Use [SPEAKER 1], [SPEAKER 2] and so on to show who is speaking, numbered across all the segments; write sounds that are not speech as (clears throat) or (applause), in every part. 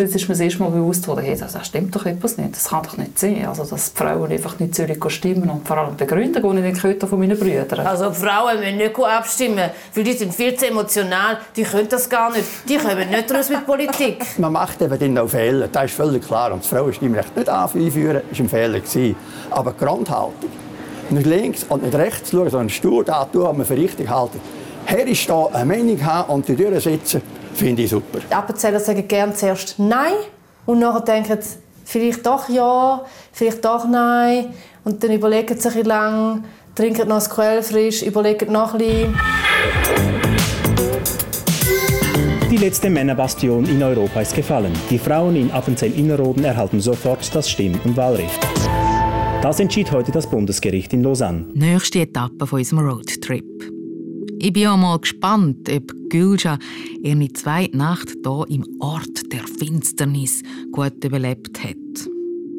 [SPEAKER 1] ist mir das erste Mal bewusst geworden, hey, das, stimmt doch etwas nicht, das kann doch nicht sein. Also, dass die Frauen einfach nicht sollen stimmen und vor allem begründen, gehe ich den von meinen Brüdern.
[SPEAKER 2] Also Frauen müssen nicht abstimmen, weil die sind viel zu emotional, die können das gar nicht, die kommen nicht raus mit Politik. (laughs)
[SPEAKER 3] Man macht eben dann auch Fehler, das ist völlig klar. Und das Frauenstimmrecht nicht einführen, war ein Fehler. Aber die Grundhaltung, nicht links und nicht rechts schauen, sondern stur da tun, was man für richtig halten. Her ist da eine Meinung haben und die durchsetzen, finde ich super.
[SPEAKER 2] Die Appenzeller sagen gerne zuerst Nein und nachher denken sie, vielleicht doch Ja, vielleicht doch Nein. Und dann überlegen sie sich lang, trinken noch das Quellfrisch, überlegen noch ein bisschen.
[SPEAKER 4] Die letzte Männerbastion in Europa ist gefallen. Die Frauen in Appenzell-Innerrhoden erhalten sofort das Stimm- und Wahlrecht. Das entschied heute das Bundesgericht in Lausanne.
[SPEAKER 5] Nächste Etappe von unserem Roadtrip. Ich bin auch mal gespannt, ob Gülscha ihre zweite Nacht hier im Ort der Finsternis gut überlebt hat.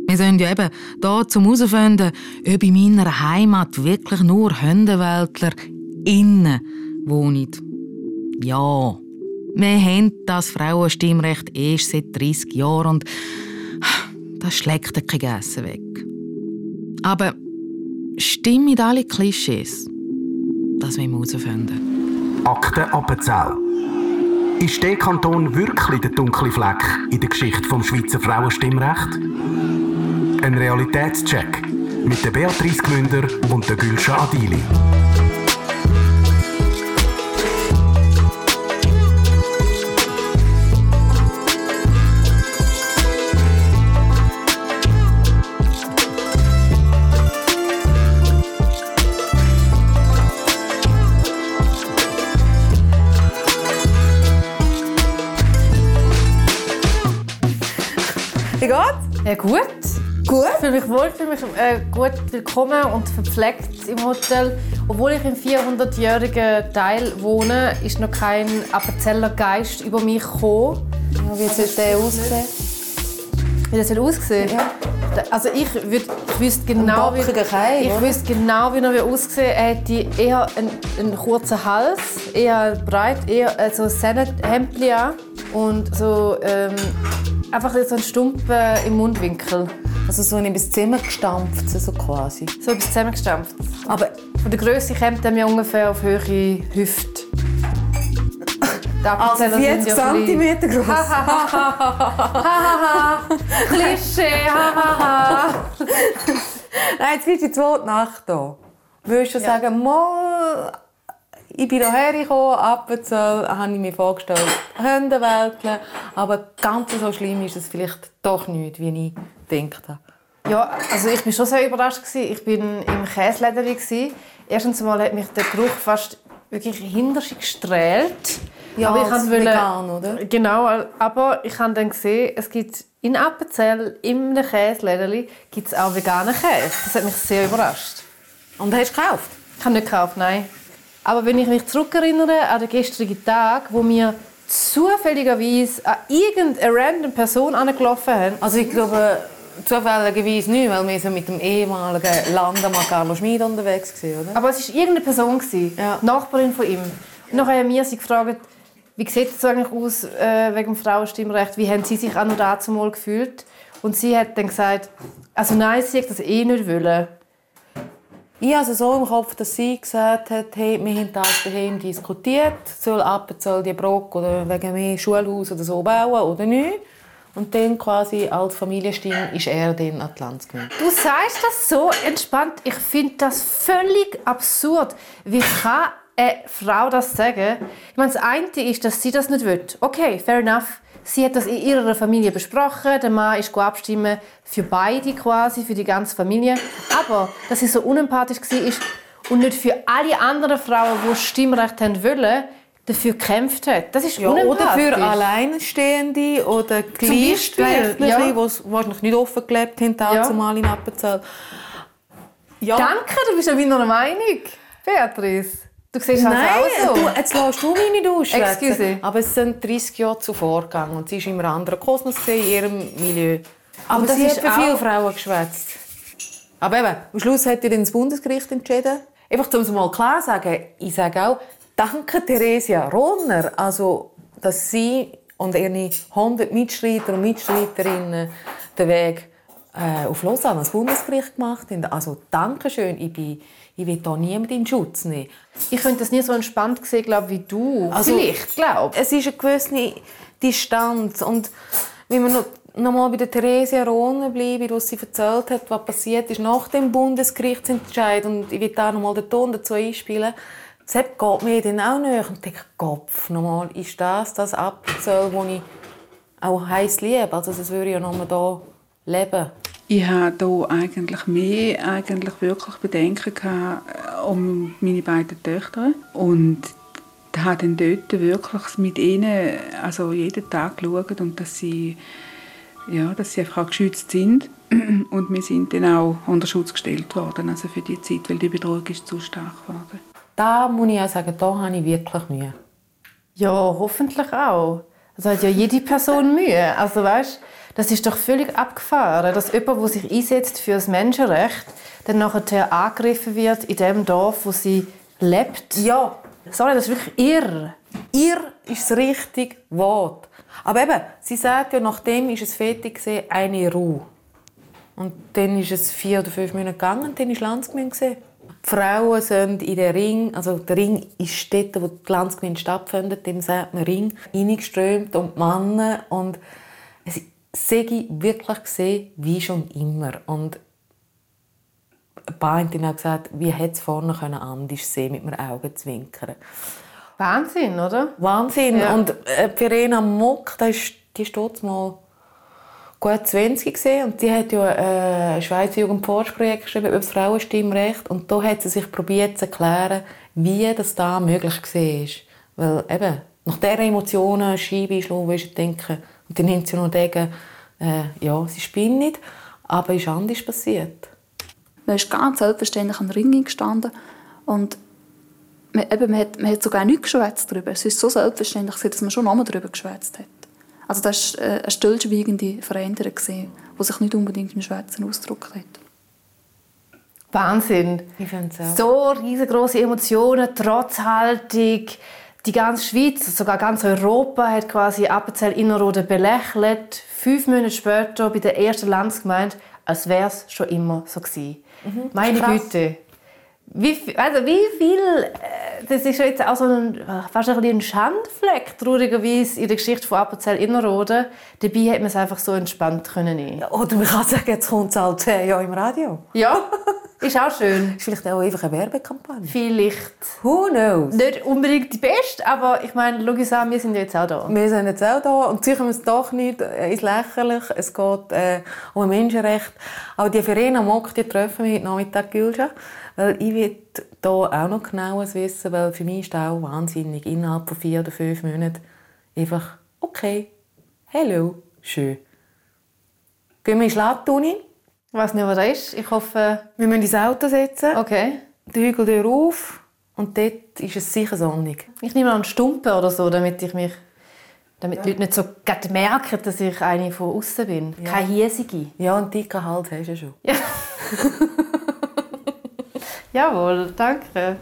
[SPEAKER 5] Wir sind ja eben hier, um herauszufinden, ob in meiner Heimat wirklich nur Hündeweltler innen wohnen. Ja, wir haben das Frauenstimmrecht erst seit 30 Jahren und das schlägt kein Gessen weg. Aber stimmen alle Klischees? Das wir herausfinden.
[SPEAKER 6] Akte Appenzell. Ist der Kanton wirklich der dunkle Fleck in der Geschichte vom Schweizer Frauenstimmrecht? Ein Realitätscheck mit Beatrice Gmünder und Gülscha Adili.
[SPEAKER 2] Ja, gut. Gut? Ich fühle mich wohl, fühle mich äh, gut willkommen und verpflegt im Hotel. Obwohl ich im 400-jährigen Teil wohne, ist noch kein Appenzeller Geist über mich gekommen.
[SPEAKER 7] Ja, wie soll der aussehen?
[SPEAKER 2] Wie das soll aussehen? Ja. Also ich, würd, ich wüsste genau, wie,
[SPEAKER 7] Keim,
[SPEAKER 2] ich wüsste genau, wie er aussehen Er hätte eher einen, einen kurzen Hals, eher breit, eher äh, so ein an und so ähm, einfach so ein Stumpen im Mundwinkel.
[SPEAKER 7] Also so etwas zusammengestampft, so quasi.
[SPEAKER 2] So etwas zusammengestampft. Aber von der Größe kommt er mir ungefähr auf höhere Hüfte. (laughs)
[SPEAKER 7] Also 40 cm groß.
[SPEAKER 2] Klischee, hahaha.
[SPEAKER 7] Nein, jetzt wird die zweite Nacht hier. Würdest du ja. sagen, mal, ich bin hierher gekommen, Appenzell, habe ich mir vorgestellt, Hundeweltler, aber ganz so schlimm ist es vielleicht doch nicht, wie ich gedacht habe.
[SPEAKER 2] Ja, also ich war schon sehr überrascht. Ich war im Käselädeli. Erstens einmal hat mich der Geruch fast wirklich hinter sich gestrahlt.
[SPEAKER 7] Ja, aber ich als vegan, oder?
[SPEAKER 2] Genau, aber ich habe dann gesehen, es gibt in Appenzell, im Käselädeli, gibt es auch veganen Käse. Das hat mich sehr überrascht.
[SPEAKER 7] Und hast du gekauft?
[SPEAKER 2] Ich habe nicht gekauft, nein. Aber wenn ich mich zurückerinnere an den gestrigen Tag, wo wir zufälligerweise an irgendeine random Person angelaufen haben.
[SPEAKER 7] Also ich glaube, zufälligerweise nicht, weil wir so mit dem ehemaligen Landemann Carlo Schmid unterwegs waren, oder?
[SPEAKER 2] Aber es war irgendeine Person, ja. Nachbarin von ihm. Und dann haben wir sie gefragt, wie sieht es eigentlich aus äh, wegen dem Frauenstimmrecht? Wie haben Sie sich auch noch dazu mal gefühlt? Und sie hat dann gesagt, also nein, sie hat das eh nicht wollen.
[SPEAKER 7] Ich habe so im Kopf, dass sie gesagt hat, hey, wir haben das daheim diskutiert, soll Appenzell die Brock oder wegen mehr Schulhaus oder so bauen oder nicht. Und dann quasi als Familienstimme ist er dann an die Landsgemeinde.
[SPEAKER 2] Du sagst das so entspannt. Ich finde das völlig absurd. Wie kann eine Frau das sagen? Ich meine, das eine ist, dass sie das nicht will. Okay, fair enough. Sie hat das in ihrer Familie besprochen. Der Mann ist abstimmen für beide quasi, für die ganze Familie. Aber dass sie so unempathisch war und nicht für alle anderen Frauen, die Stimmrecht haben wollen, dafür gekämpft hat. Das ist
[SPEAKER 7] ja, Oder für Alleinstehende oder Gleichgeschlechtliche, ja. die wahrscheinlich nicht offen gelebt haben, ja. mal in Appenzell.
[SPEAKER 2] Ja. Danke, du bist ja wieder einer Meinung, Beatrice. Du siehst
[SPEAKER 7] Nein,
[SPEAKER 2] auch so.
[SPEAKER 7] du, jetzt lässt du mich nicht
[SPEAKER 2] ausschwätzen.
[SPEAKER 7] Aber es sind 30 Jahre zuvor gegangen und sie ist in einem anderen Kosmos in ihrem Milieu. Aber
[SPEAKER 2] und
[SPEAKER 7] sie
[SPEAKER 2] hat
[SPEAKER 7] für viele Frauen geschwätzt. Aber eben, am Schluss hat ihr das Bundesgericht entschieden. Einfach, um es mal klar zu sagen, ich sage auch, danke Theresia Ronner, also, dass sie und ihre 100 Mitstreiter und Mitstreiterinnen den Weg äh, auf Lausanne ans Bundesgericht gemacht haben. Also Dankeschön, ich, bin, ich will hier niemanden in Schutz nehmen.
[SPEAKER 2] Ich könnte das nie so entspannt sehen, glaub, wie du.
[SPEAKER 7] Also,
[SPEAKER 2] Vielleicht, glaube
[SPEAKER 7] Es ist eine gewisse Distanz und wenn wir noch noch mal bei der Theresia Rohne bleiben, was sie erzählt hat, was passiert ist nach dem Bundesgerichtsentscheid und ich will da noch mal den Ton dazu einspielen. Das geht mir dann auch nicht und denke, Kopf, nochmal, ist das das Appenzell, das ich auch heiß liebe? Also das würde ich ja noch mal hier leben.
[SPEAKER 8] Ich hatte hier eigentlich mehr eigentlich wirklich Bedenken gehabt, äh, um meine beiden Töchter und habe dann dort wirklich mit ihnen also jeden Tag geschaut und dass sie, ja, dass sie einfach auch geschützt sind (clears throat) und wir sind dann auch unter Schutz gestellt worden, also für die Zeit, weil die Bedrohung ist zu stark geworden.
[SPEAKER 7] Da muss ich auch sagen, da habe ich wirklich Mühe.
[SPEAKER 2] Ja, hoffentlich auch. Also hat ja jede Person Mühe. Also weißt, das ist doch völlig abgefahren, dass jemand, der sich einsetzt für das Menschenrecht, dann nachher angegriffen wird in dem Dorf, wo sie lebt.
[SPEAKER 7] Ja,
[SPEAKER 2] Sorry, das ist wirklich irr.
[SPEAKER 7] Irr ist das richtige Wort. Aber eben, sie sagt ja, nachdem ist es fertig gewesen, eine Ruhe. Und dann ist es vier oder fünf Minuten gegangen und dann ist Landsgemeinde gesehen. Frauen sind in den Ring, also der Ring ist dort, wo die Landsgemeinde stattfindet, dem sagt man Ring, reingeströmt und die Männer und es sehe ich wirklich gesehen, wie schon immer. Und ein paar haben auch gesagt, wie hätte es vorne können anders sehen mit einem Augenzwinkern.
[SPEAKER 2] Wahnsinn, oder?
[SPEAKER 7] Wahnsinn.
[SPEAKER 2] Ja.
[SPEAKER 7] Und äh, Verena Mock, die dort mal gut 20 gesehen und die hat ja äh, ein Schweizer Jugendforschprojekt geschrieben über das Frauenstimmrecht und da hat sie sich probiert zu erklären, wie das da möglich war. Weil eben, nach dieser Emotionen Scheibe einschlagen, willst du denken, und dann haben sie noch denken, äh, ja, sie spinnt nicht, aber ist anders passiert.
[SPEAKER 9] Man ist ganz selbstverständlich der Ring gestanden und man, eben, man, hat, man hat sogar nichts geschwätzt darüber. Es ist so selbstverständlich, dass man schon nochmal darüber geschwätzt hat. Also das war äh, eine stillschweigende Veränderung, die sich nicht unbedingt im Schwätzen ausgedrückt hat.
[SPEAKER 2] Wahnsinn.
[SPEAKER 7] Ich finde es auch.
[SPEAKER 2] So riesengroße Emotionen, Trotzhaltung. Die ganze Schweiz, sogar ganz Europa, hat quasi Appenzell Innerrhoden belächelt. Fünf Monate später bei der ersten Landsgemeinde, als wäre es schon immer so gewesen. Meine
[SPEAKER 7] Krass.
[SPEAKER 2] Güte. Wie, viel- also wie viel, äh, das ist ja jetzt auch so ein, äh, fast ein, ein Schandfleck, traurigerweise, in der Geschichte von Appenzell Innerrhoden. Dabei hätte man es einfach so entspannt können nehmen.
[SPEAKER 7] Oder man kann sagen, jetzt kommt es halt zehn Jahre im Radio.
[SPEAKER 2] Ja, ist auch schön. (laughs)
[SPEAKER 7] Ist vielleicht auch einfach eine Werbekampagne.
[SPEAKER 2] Vielleicht
[SPEAKER 7] Who knows?
[SPEAKER 2] nicht unbedingt die Beste, aber ich meine, schau uns an, wir sind ja jetzt auch da.
[SPEAKER 7] Wir sind jetzt auch da und sicher wir es doch nicht äh, ins Lächerliche. Es geht äh, um Menschenrecht. Aber die Verena Mock, die treffen wir heute Nachmittag, Gülscha. Weil ich will da auch noch genaues wissen, weil für mich ist das auch wahnsinnig. Innerhalb von vier oder fünf Monaten einfach, okay, hello, schön. Gehen wir in die Schlattuni.
[SPEAKER 2] Ich weiß nicht, was das ist. Ich hoffe...
[SPEAKER 7] Wir müssen ins Auto setzen,
[SPEAKER 2] Okay.
[SPEAKER 7] die Hügeltür auf und dort ist es sicher sonnig.
[SPEAKER 2] Ich nehme einen Stumpen oder so, damit ich mich... Damit die Leute nicht so merken, dass ich eine von außen bin. Keine hiesige.
[SPEAKER 7] Ja, einen dicken Hals hast du schon. (laughs)
[SPEAKER 2] Jawohl, danke.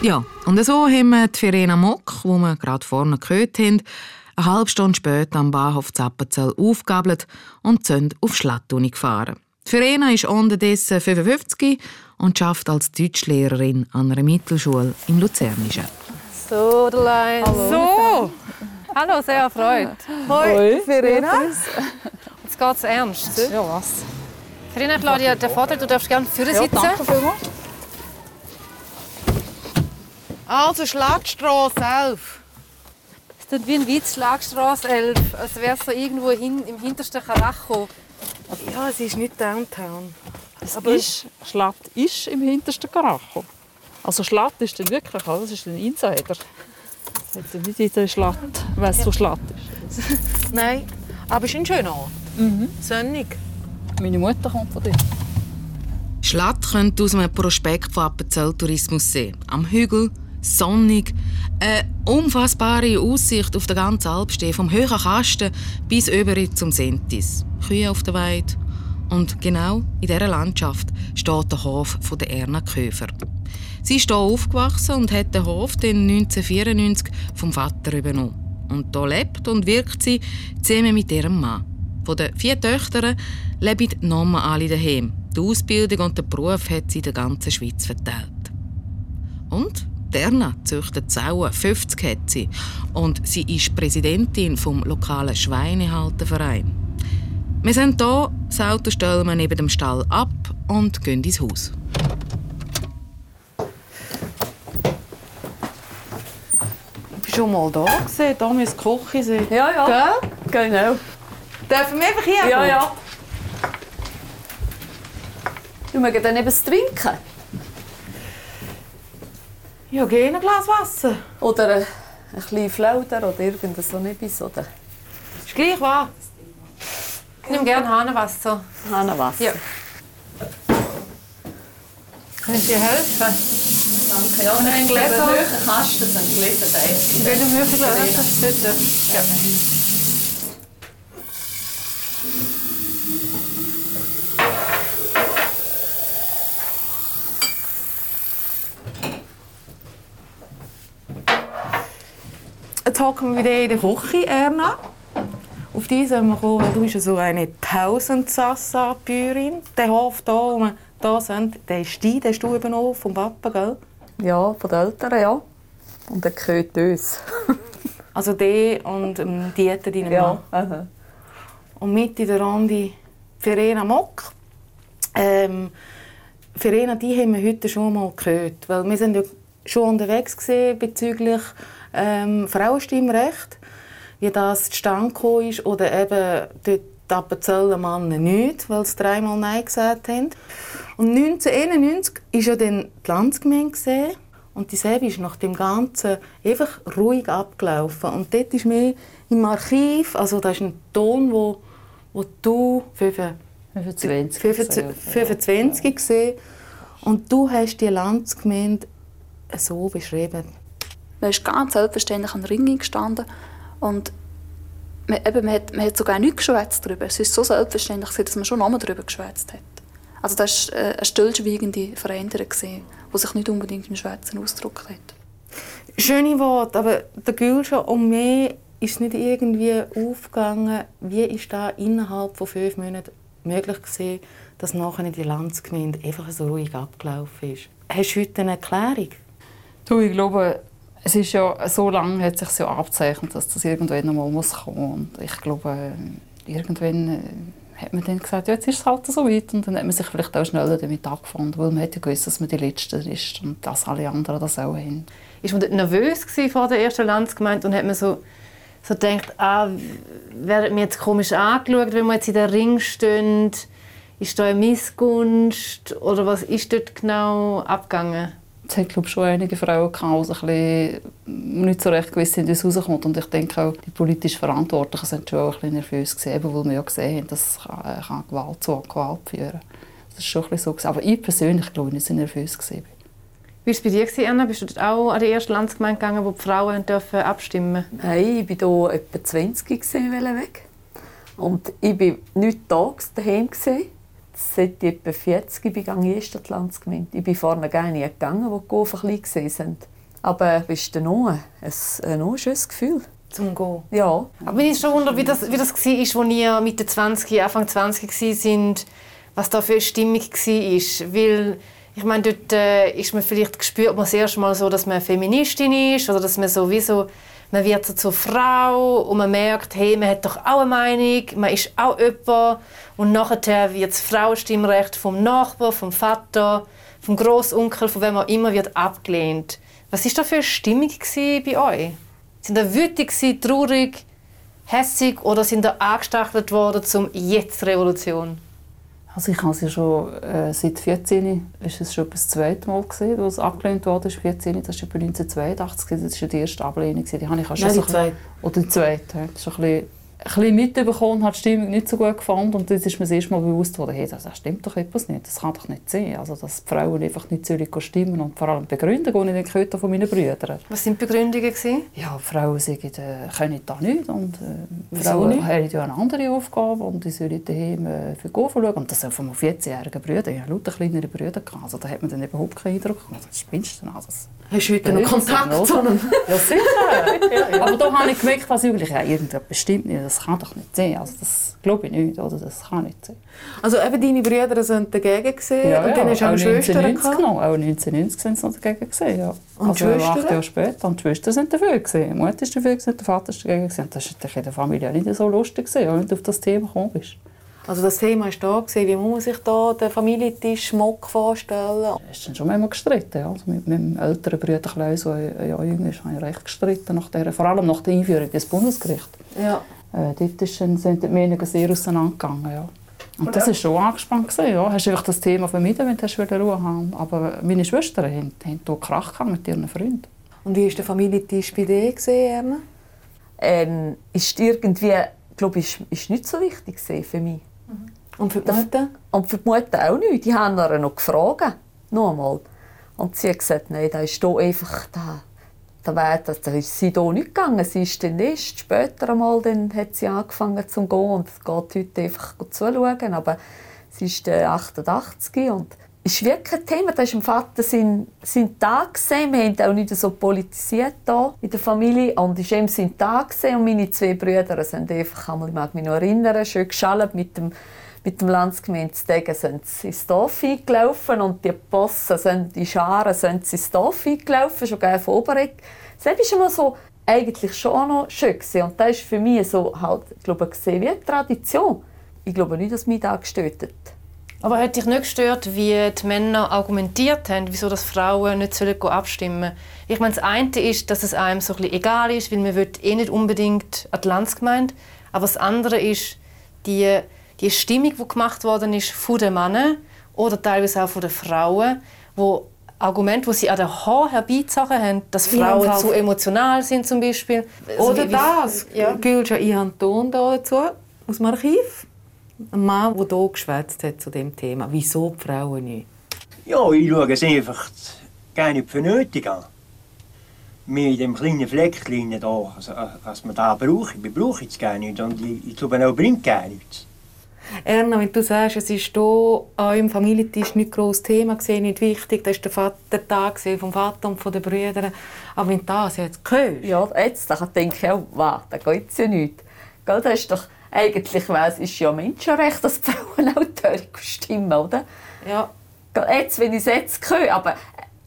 [SPEAKER 5] Ja, und so haben wir die Verena Mock, die wir gerade vorne gehört haben, eine halbe Stunde später am Bahnhof Zappenzell aufgabelt und sind auf Schlattuni gefahren. Die Verena ist unterdessen 55 und arbeitet als Deutschlehrerin an einer Mittelschule im Luzernischen.
[SPEAKER 2] So, der Line.
[SPEAKER 10] So! Hallo, sehr erfreut.
[SPEAKER 7] Hoi, Verena.
[SPEAKER 10] Jetzt geht's ernst.
[SPEAKER 11] Ja, was?
[SPEAKER 10] Verena, ich lade dir den Vorteil, du darfst gerne vorne sitzen.
[SPEAKER 11] danke vielmals.
[SPEAKER 10] Also Schlagstrasse 11. Es tut wie ein Witz, Schlagstrasse 11. Als wäre es so irgendwo hin, im hintersten Karacho.
[SPEAKER 7] Ja, es ist nicht Downtown.
[SPEAKER 11] Es ist, Schlatt ist im hintersten Karacho. Also Schlatt ist dann wirklich, oder? das ist ein Insider. Ja nicht jeder Schlatt, weil es so Schlatt ist. (laughs)
[SPEAKER 7] Nein, aber es ist ein schöner Ort. Sonnig.
[SPEAKER 11] Meine Mutter kommt von dort.
[SPEAKER 5] Schlatt könnt ihr aus einem Prospekt von Appenzell Tourismus sehen. Am Hügel, sonnig, eine unfassbare Aussicht auf den ganzen Alpstee, vom höheren Kasten bis über zum Sentis. Kühe auf der Weide
[SPEAKER 12] Und genau in dieser Landschaft steht der Hof von der Erna Köfer. Sie ist hier aufgewachsen und hat den Hof dann 1994 vom Vater übernommen. Und hier lebt und wirkt sie zusammen mit ihrem Mann. Von den vier Töchtern leben nochmal alle daheim. Die Ausbildung und den Beruf hat sie in der ganzen Schweiz verteilt. Und Derna züchtet Sauen, 50 hat sie. Und sie ist Präsidentin vom lokalen Schweinehalterverein. Wir sind hier, das Auto stellen wir neben dem Stall ab und gehen ins Haus.
[SPEAKER 7] Ich war schon mal da. Gewesen. Da müsste die Küche sein.
[SPEAKER 13] Ja, ja.
[SPEAKER 7] Gell?
[SPEAKER 13] Genau.
[SPEAKER 7] Dürfen wir einfach hier
[SPEAKER 13] Ja, ja. Du mögen dann eben das Trinken.
[SPEAKER 7] Ja, geh ein Glas Wasser.
[SPEAKER 13] Oder ein, ein kleiner Flauder oder irgend so etwas. Oder
[SPEAKER 7] Ist gleich wahr. Ich nehme gerne Hahnenwasser.
[SPEAKER 13] Hahnenwasser.
[SPEAKER 7] Ja. Kann ich dir helfen?
[SPEAKER 13] Danke. Ja,
[SPEAKER 7] Und ein Gläser?
[SPEAKER 13] Ein Kasten sind Gläser da.
[SPEAKER 7] In welchem Würfelglas hast du dort? Ja. Jetzt hocken wir wieder in der Küche, Erna. Auf die sollen wir kommen, weil du bist so eine Tausendsassa-Bäuerin. Der Hof hier, hier sind, der ist dein, den hast du übernommen vom Papa, gell?
[SPEAKER 13] Ja, von den Eltern, ja. Und der gehört uns. (laughs)
[SPEAKER 7] Also die und ähm, Dieter, deine
[SPEAKER 13] Ja,
[SPEAKER 7] Mann. Und mit in der Runde Verena Mock. Ähm, Verena, die haben wir heute schon mal gehört, weil wir sind ja schon unterwegs gewesen bezüglich ähm, Frauenstimmrecht, wie das zustande gekommen ist oder eben dort Appenzellen Männer nicht, weil sie dreimal Nein gesagt haben. Und 1991 war ja dann die Landsgemeinde gesehen und dieselbe ist nach dem Ganzen einfach ruhig abgelaufen. Und dort ist mir im Archiv, also da ist ein Ton, wo, wo du 25, 25, 25 gesehen und du hast die Landsgemeinde so beschrieben.
[SPEAKER 9] Man ist ganz selbstverständlich an Ringen gestanden und man, eben, man, hat, man hat sogar nichts geschwätzt darüber. Es ist so selbstverständlich, dass man schon einmal darüber geschwätzt hat. Also das war eine stillschweigende Veränderung, die sich nicht unbedingt im Schwätzen ausgedrückt hat.
[SPEAKER 7] Schöne Worte, aber der Gülscha um mich ist nicht irgendwie aufgegangen, wie ist da innerhalb von fünf Monaten möglich gewesen, dass nachher die Landsgemeinde einfach so ruhig abgelaufen ist. Hast du heute eine Erklärung?
[SPEAKER 1] Du, ich glaube, es ist ja so lange hat sich ja abzeichnet, dass das irgendwann einmal muss kommen. Und ich glaube, irgendwann äh, hat man dann gesagt, ja, jetzt ist es halt so weit. Und dann hat man sich vielleicht auch schneller damit angefunden, weil man hat ja gewusst, dass man die Letzte ist und dass alle anderen das auch haben.
[SPEAKER 2] Ist man nervös vor der ersten Landsgemeinde und hat man so, so gedacht, ah, werden wir jetzt komisch angeschaut, wenn wir jetzt in der Ring stehen? Ist da eine Missgunst oder was ist dort genau abgegangen?
[SPEAKER 1] Es hat glaube schon einige Frauen gehabt, die ein bisschen nicht so recht gewusst sind, wie es rauskommt. Und ich denke auch, die politisch Verantwortlichen sind schon auch ein bisschen nervös gewesen, weil wir ja gesehen haben, dass es kann, äh, kann Gewalt zu Gewalt führen kann. Das war schon ein bisschen so. Gewesen. Aber ich persönlich glaube nicht so nervös. Gewesen.
[SPEAKER 2] Wie war es bei dir, Anna? Bist du dort auch an die erste Landsgemeinde gegangen, wo die Frauen dürfen abstimmen
[SPEAKER 13] Nein, ich war hier etwa 20 gewesen, weg. Und ich war nicht da daheim. Gewesen. Seit ich etwa 40 bin ich in die Landsgemeinde. Ich bin vorne gar nicht gegangen, wo die Gofen klein waren. Aber es ist dann auch ein, ein, schönes Gefühl.
[SPEAKER 7] Zum Gehen?
[SPEAKER 13] Ja.
[SPEAKER 2] Aber ich schon wundern, wie das, wie das war, als ihr Mitte 20, Anfang 20 sind, was da für eine Stimmung war. Weil, ich meine, dort äh, ist man vielleicht gespürt man das erste Mal so, dass man Feministin ist oder dass man sowieso man wird so zur Frau und man merkt, hey, man hat doch auch eine Meinung, man ist auch jemand. Und nachher wird das Frauenstimmrecht vom Nachbar, vom Vater, vom Großonkel, von wem auch immer, wird abgelehnt. Was war da für eine Stimmung bei euch? Sind da wütig, traurig, hässig oder sind da angestachelt worden zum Jetzt Revolution?
[SPEAKER 1] Also ich habe ja schon äh, seit 14 ist es schon das zweite Mal gesehen, wo es abgelehnt wurde. 14, das war 1982, das war die erste Ablehnung. Die habe ich auch schon
[SPEAKER 7] Nein,
[SPEAKER 1] so
[SPEAKER 7] die zweite.
[SPEAKER 1] Oder die zweite. Das ist ein bisschen bisschen mitbekommen, hat die Stimmung nicht so gut gefunden und jetzt ist mir das erste Mal bewusst geworden, hey, das stimmt doch etwas nicht, das kann doch nicht sein, also dass die Frauen einfach nicht sollen stimmen und vor allem begründen, die ich gehört habe von meinen Brüdern.
[SPEAKER 2] Was sind die Begründungen gewesen?
[SPEAKER 1] Ja, Frauen sagen, äh, können da nicht und äh, Frauen
[SPEAKER 2] nicht?
[SPEAKER 1] haben ja eine andere Aufgabe und die sollen daheim äh, für Golf schauen. Und das sind von meinen 14-jährigen Brüdern, ich hatte lauter kleinere Brüder, also da hat man dann überhaupt keinen Eindruck, also, das spinnst du also, das
[SPEAKER 7] Hast du heute noch Kontakt zu einem?
[SPEAKER 1] Ja, sicher. (laughs) Aber da habe ich gemerkt, dass Jugendliche, ja, irgendetwas bestimmt nicht, das kann doch nicht sein. Also das glaube ich nicht, oder? Das kann nicht sein.
[SPEAKER 7] Also eben deine Brüder sind dagegen gewesen
[SPEAKER 1] Ja,
[SPEAKER 7] und dann hast du auch eine Schwester
[SPEAKER 1] 1990
[SPEAKER 7] gehabt.
[SPEAKER 1] noch. Auch 1990 sind sie noch dagegen gewesen, ja.
[SPEAKER 7] Und
[SPEAKER 1] also
[SPEAKER 7] Schwestern?
[SPEAKER 1] acht Jahre später. Und die Schwestern sind dafür gewesen. Die Mutter ist dafür gewesen, der Vater ist dagegen gewesen. Und das war in der Familie auch nicht so lustig gewesen, wenn du auf das Thema gekommen bist.
[SPEAKER 7] Also das Thema war da. Gewesen. Wie muss man sich da den Familientisch Schmuck vorstellen?
[SPEAKER 1] Es ist dann schon manchmal gestritten. Ja. Also mit meinem älteren Bruder Kleus, der ein Jahr jünger ist, habe ich recht gestritten. Nach der, vor allem nach der Einführung ins Bundesgericht.
[SPEAKER 7] Ja.
[SPEAKER 1] Äh, dort ist, dann- sind die Meinungen sehr auseinandergegangen. Ja. Und das war schon angespannt. Gewesen, ja. Hast einfach das Thema vermieden, wenn du Ruhe haben Aber meine Schwestern haben, haben hier Krach gehabt mit ihren Freunden.
[SPEAKER 7] Und wie war der Familientisch bei dir, Erna?
[SPEAKER 13] Ähm, ist irgendwie, glaube ich, ist, ist nicht so wichtig für mich.
[SPEAKER 7] Und für die Mutter?
[SPEAKER 13] Und für die Mutter auch nicht. Die haben nachher noch gefragt. Noch einmal. Und sie hat gesagt, nein, da ist hier einfach... Da, da, wär, da, da ist sie hier nicht gegangen. Sie ist dann erst später einmal, dann hat sie angefangen zu gehen. Und es geht heute einfach gut zuschauen. Aber sie ist äh, 88 und ist wirklich ein Thema. Das ist im Vater sein, sein Tag gewesen. Wir haben auch nicht so politisiert hier in der Familie. Und war eben Tag gewesen. und meine zwei Brüder sind einfach, einmal, ich mag mich noch erinnern, schön geschallt mit dem mit dem Landsgemeindestegen sind sie ins Dorf eingelaufen und die Bossen sind, die Scharen sind sie ins Dorf eingelaufen, schon gerne von Oberegg. Das war immer so eigentlich schon noch schön gewesen. und das ist für mich so halt, ich glaube, gesehen wie eine Tradition. Ich glaube nicht, dass mich das gestört hat.
[SPEAKER 2] Aber hat dich nicht gestört, wie die Männer argumentiert haben, wieso das Frauen nicht sollen abstimmen Ich meine, das eine ist, dass es einem so ein bisschen egal ist, weil man will eh nicht unbedingt an die Landsgemeinde. Aber das andere ist, die, die Stimmung, die gemacht worden ist von den Männern oder teilweise auch von den Frauen, wo Argumente, die sie an den Haaren herbeizogen haben, dass Frauen zu emotional sind zum Beispiel. Also
[SPEAKER 7] Oder
[SPEAKER 2] wie- wie-
[SPEAKER 7] das.
[SPEAKER 2] Ja.
[SPEAKER 7] Habe einen Ton da dazu aus dem Archiv. Ein Mann, der hier geschwätzt hat zu dem Thema. Wieso die Frauen nicht?
[SPEAKER 14] Ja, ich schaue es einfach gar nicht für nötig an. Mir in dem kleinen Fleckchen da, also, äh, was man da braucht, ich brauche es gar nicht und ich, ich glaube auch bringt gar nichts.
[SPEAKER 7] Erna, wenn du sagst, es ist hier an eurem Familientisch nicht groß Thema gewesen, nicht wichtig, das war der, Vater, der Tag vom Vater und von den Brüdern. Aber wenn du das jetzt hörst...
[SPEAKER 13] Ja, jetzt da denke ich auch, wow, da geht es ja nicht. Gell, das ist doch eigentlich, es ist ja Menschenrecht, dass die Frauen auch dürfen (laughs) stimmen, oder?
[SPEAKER 7] Ja.
[SPEAKER 13] Jetzt, wenn ich es jetzt höre, aber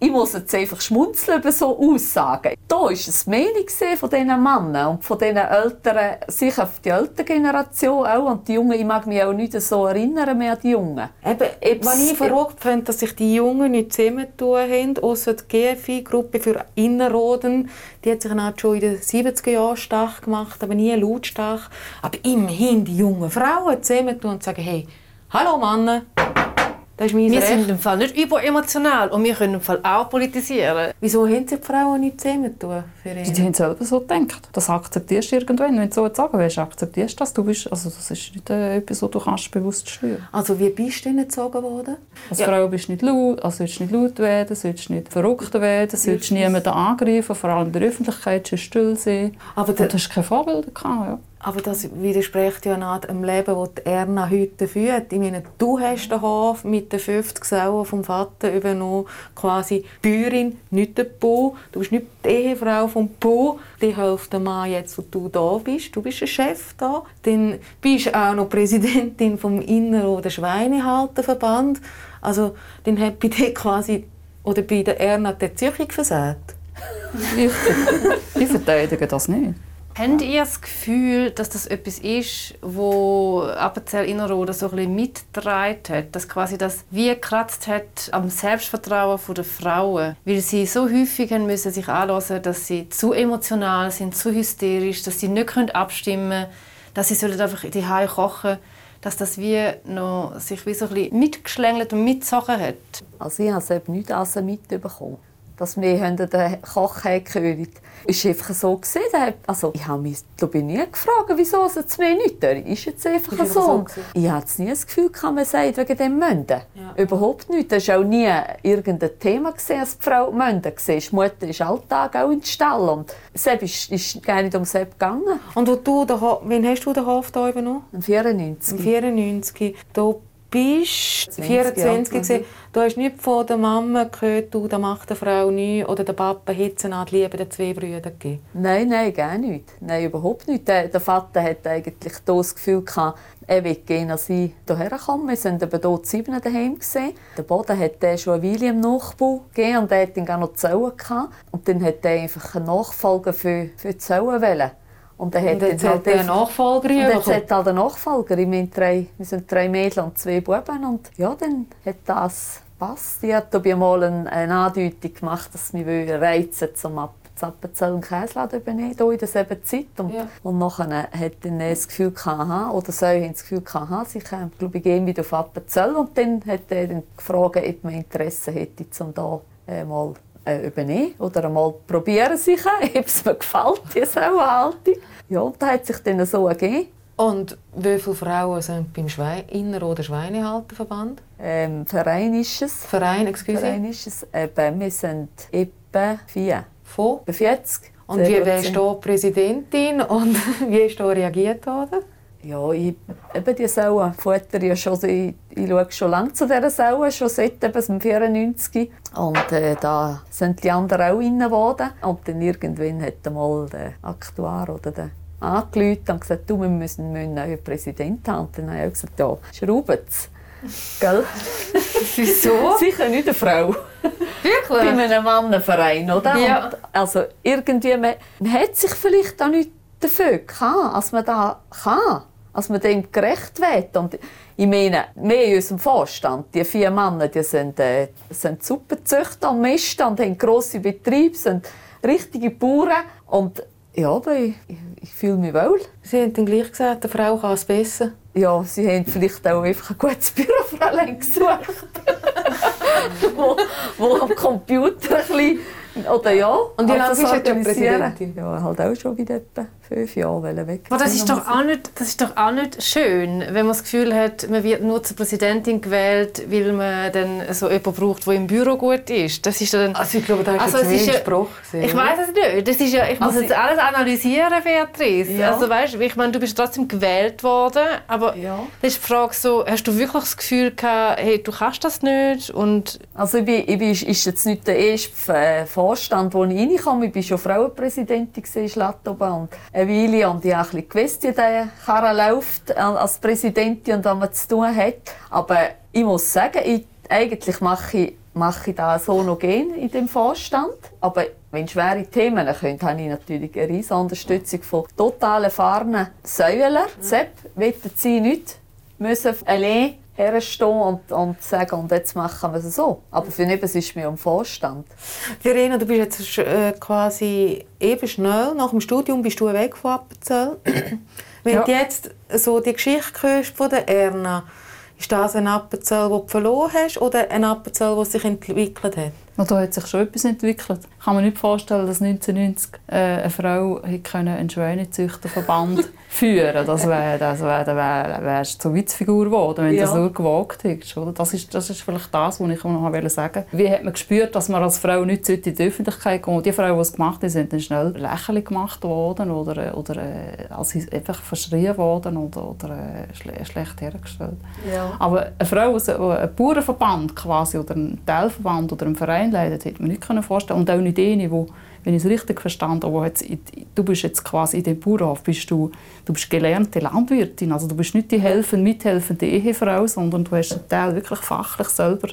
[SPEAKER 13] ich muss jetzt einfach schmunzeln über so Aussagen. Da war es Meinung von diesen Männern und von diesen älteren, sicher die ältere Generation auch. Und die Jungen, ich mag mich auch nicht so erinnern mehr an die Jungen.
[SPEAKER 7] Eben, was ich verrückt finde, dass sich die Jungen nicht zusammentun haben, außer die GFI-Gruppe für Innerrhoden. Die hat sich dann schon in den 70er Jahren stark gemacht, aber nie lautstark. Aber immerhin die jungen Frauen zusammentun und sagen, hey, hallo Männer, das ist mein
[SPEAKER 2] Wir
[SPEAKER 7] Recht.
[SPEAKER 2] sind im Fall nicht überemotional und wir können im Fall auch politisieren.
[SPEAKER 7] Wieso haben sie die Frauen nicht zusammentun? Für
[SPEAKER 1] Die, die haben selber so gedacht. Das akzeptierst du irgendwann. Wenn du so sagen willst, akzeptierst du das. Du bist, also das ist nicht äh, etwas, was du kannst bewusst steuern
[SPEAKER 7] Also wie bist du denn erzogen worden?
[SPEAKER 1] Als Frau bist du nicht laut, also sollst du nicht laut werden, sollst du nicht verrückt werden, sollst du niemanden angreifen, vor allem in der Öffentlichkeit, sollst still sein.
[SPEAKER 7] Aber
[SPEAKER 1] du hast keine Vorbilder gehabt, ja.
[SPEAKER 7] Aber das widerspricht ja nicht dem Leben, das Erna heute führt. Ich meine, du hast den Hof mit den 50 Sauen vom Vater übernommen, quasi Bäuerin, nicht der Bau. Du bist nicht die Ehefrau vom Bau. Die hilft dem Mann jetzt, wo du da bist. Du bist ein Chef da. Dann bist du auch noch Präsidentin vom Inner- oder Schweinehalterverband. Also, dann hat bei dir quasi, oder bei der Erna die Erziehung versagt. (laughs)
[SPEAKER 1] Ich, ich verteidige das nicht.
[SPEAKER 2] Habt ihr das Gefühl, dass das etwas ist, wo Appenzell Innerrhoden so ein bisschen mitgetragen hat, dass quasi das wie gekratzt hat am Selbstvertrauen der Frauen, weil sie so häufig haben müssen sich anlassen, dass sie zu emotional sind, zu hysterisch, dass sie nicht abstimmen können, dass sie sollen einfach die kochen, dass das wie noch sich wie so ein bisschen mitgeschlängelt und mitgezogen hat.
[SPEAKER 13] Also ich habe es eben nicht mitbekommen. Dass wir den Koch gehört Es war einfach so. Gewesen. Also, ich habe mich da bin nie gefragt, wieso es jetzt mir nicht tun. Ist jetzt einfach ist so. so ich hatte nie das Gefühl, dass man sagt, wegen dem Münden. Ja. Überhaupt nicht. Das war auch nie irgendein Thema, gewesen, als die Frau Münden war. Die Mutter ist Alltag auch in den Stall. Und Sepp ist, ist gar nicht um Sepp gegangen.
[SPEAKER 7] Und du den, wann hast du den Hof hier übernommen?
[SPEAKER 13] Im 94.
[SPEAKER 7] Im 94. Da bist 24 gewesen. Du hast nicht von der Mama gehört, du, da macht eine Frau nichts oder der Papa hitzen an die Liebe der zwei Brüder gegeben?
[SPEAKER 13] Nein, nein, gar nicht. Nein, überhaupt nicht. Der, der Vater hatte eigentlich das Gefühl gehabt, er will gerne, als ich hierher komme. Wir waren eben hier sieben daheim. Gewesen. Der Boden hat schon eine Weile im Nachbau gegeben und er hatte noch Zellen. Gehabt. Und dann hat er einfach einen Nachfolger für, für die Zellen wollen.
[SPEAKER 7] Und dann hat jetzt halt einen Nachfolger
[SPEAKER 13] und jetzt hat halt einen Nachfolger. Wir, drei, wir sind drei Mädchen und zwei Buben. Und ja, dann hat das gepasst. Ich habe mal eine, eine Andeutung gemacht, dass wir reizen zum Ab Appenzell und Käsladen übernehmen, hier in derselben Zeit. Und, ja. und nachher hat dann das Gefühl gehabt, oder so haben das Gefühl gehabt, sie kämen, glaube ich, gehen wieder auf Appenzell. Und dann hat er dann gefragt, ob man Interesse hätte, um hier äh, mal äh, übernehmen oder einmal probieren sich, (laughs) ob es mir gefällt, diese Haltung. Ja, und das hat sich dann so ergeben.
[SPEAKER 7] Und wie viele Frauen sind beim Schwein Inner- oder Schweinehalterverband?
[SPEAKER 13] Ähm, Verein ist es.
[SPEAKER 7] Verein, excuse.
[SPEAKER 13] Verein ist es. Eben, wir sind etwa vier.
[SPEAKER 7] Von?
[SPEAKER 13] 40.
[SPEAKER 7] Und wie wärst du Präsidentin und (laughs) wie ist du reagiert worden?
[SPEAKER 13] Ja, ich, eben die Säule futter ja schon, ich, ich schaue schon lange zu dieser Säule, schon seit eben 94. Und äh, da sind die anderen auch rein geworden. Und dann irgendwann hat mal der Aktuar oder der angerufen und gesagt, du, wir müssen einen neuen Präsidenten haben. Und dann habe ich gesagt, ja, schrauben Gell? (laughs)
[SPEAKER 7] Wieso?
[SPEAKER 13] Sicher nicht eine Frau.
[SPEAKER 7] Wirklich?
[SPEAKER 13] Bei einem Mannenverein, oder?
[SPEAKER 7] Ja.
[SPEAKER 13] Und also irgendwie, man, man hat sich vielleicht auch nicht dafür gehabt, als man da kann als man dem gerecht wird. Und ich meine, wir in unserem Vorstand, die vier Männer, die sind, äh, sind Suppenzüchter am Misten und haben grosse Betriebe, sind richtige Bauern. Und ja, aber ich, ich, fühle mich wohl.
[SPEAKER 7] Sie haben dann gleich gesagt, eine Frau kann es besser.
[SPEAKER 13] Ja, sie haben vielleicht auch einfach ein gutes Bürofräulein gesucht. (laughs) wo, wo am Computer ein bisschen oder ja.
[SPEAKER 7] Und wie lange bist du Präsidentin?
[SPEAKER 13] Ja, halt auch schon wieder etwa fünf Jahre weg.
[SPEAKER 2] Aber das ist, doch auch nicht, das ist doch auch nicht schön, wenn man das Gefühl hat, man wird nur zur Präsidentin gewählt, weil man dann so jemanden braucht, der im Büro gut ist. Das ist dann,
[SPEAKER 7] also ich glaube, da ist also jetzt
[SPEAKER 2] ein
[SPEAKER 7] Spruch
[SPEAKER 2] Ich weiß es nicht. Das ist ja, ich muss also jetzt alles analysieren, Beatrice. Ja. Also weißt, ich meine, du bist trotzdem gewählt worden, aber ja. das ist die Frage so, hast du wirklich das Gefühl gehabt, hey, du kannst das nicht? Und
[SPEAKER 13] also ich bin, ich bin, ist jetzt nicht der erste äh, Vorstand, wo ich reinkam. Ich war schon Frauenpräsidentin in Schlattoben und eine Weile und ich habe ein gewusst, wie der Karren läuft als Präsidentin und was man zu tun hat. Aber ich muss sagen, ich, eigentlich mache ich, mache ich das so noch gehen in dem Vorstand. Aber wenn schwere Themen kommen, habe ich natürlich eine riesige Unterstützung von total erfahrenen Säulen. Mhm. Sepp, wollen sie nicht müssen allein herstehen und, und sagen, und jetzt machen wir es so. Aber für mich ist mir am Vorstand.
[SPEAKER 7] Verena, du bist jetzt äh, quasi eben schnell, nach dem Studium bist du weg von Appenzell. (clears throat) Wenn ja. du jetzt so die Geschichte hörst von der Erna, ist das ein Appenzell, das du verloren hast, oder ein Appenzell, das sich entwickelt hat?
[SPEAKER 11] Und da hat sich schon etwas entwickelt. Ich kann mir nicht vorstellen, dass 1990 äh, eine Frau einen Schweinezüchterverband (laughs) führen Das wäre das wär, wär, wär, wär zur Witzfigur geworden, wenn ja. das nur gewagt hättest. Oder? Das, ist, das ist vielleicht das, was ich noch sagen wollte. Wie hat man gespürt, dass man als Frau nicht in die Öffentlichkeit kommt? Die Frauen, die es gemacht haben, sind dann schnell lächerlich gemacht worden oder, oder äh, als einfach verschrien worden oder, oder äh, schle schlecht hergestellt. Ja. Aber eine Frau, also ein Bauernverband quasi, oder ein Teilverband oder ein Verein leidet, hätte man nicht vorstellen Und auch nicht eine, die wenn ich es richtig verstanden habe, jetzt, du bist jetzt quasi in dem Bauernhof, bist du, du bist gelernte Landwirtin, also du bist nicht die helfende, mithelfende Ehefrau, sondern du hast einen Teil wirklich fachlich selber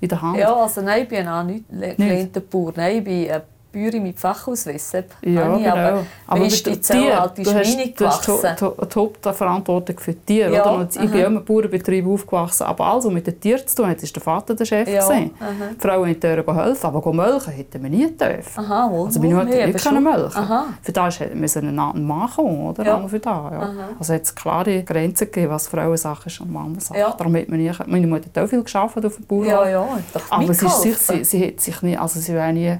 [SPEAKER 11] in der Hand.
[SPEAKER 13] Ja, also nein, ich bin auch nicht gelernter Bauer, nein, ich bin Bäuerin mit Fachauswissen.
[SPEAKER 1] Ja,
[SPEAKER 13] Habe ich,
[SPEAKER 1] genau.
[SPEAKER 13] Aber, aber ist die Zelle
[SPEAKER 1] Tieren,
[SPEAKER 13] halt, die
[SPEAKER 1] du
[SPEAKER 13] ist
[SPEAKER 1] hast, du die, Hauptverantwortung für die Tiere.
[SPEAKER 13] Ja,
[SPEAKER 1] oder? Ich bin ja im Bauernbetrieb aufgewachsen, aber alles, was mit den Tieren zu tun hat, war der Vater der Chef.
[SPEAKER 13] Ja,
[SPEAKER 1] gewesen. Die Frauen der helfen, aber melken hätten wir nie dürfen.
[SPEAKER 13] Aha, wohl,
[SPEAKER 1] Also meine Mutter
[SPEAKER 13] nee,
[SPEAKER 1] nicht können melken.
[SPEAKER 13] Aha.
[SPEAKER 1] Für das musste ein ein Mann kommen, oder?
[SPEAKER 13] Ja.
[SPEAKER 1] Für das, ja. Also hat es klare Grenzen gegeben, was Frauensache ist und Mannensache.
[SPEAKER 13] Ja.
[SPEAKER 1] Darum hat man nie, meine Mutter hat auch viel gearbeitet auf dem Bauernhof.
[SPEAKER 13] Ja, ja,
[SPEAKER 1] Aber sie, ist sich, sie, sie hat sich nie, also sie wäre nie,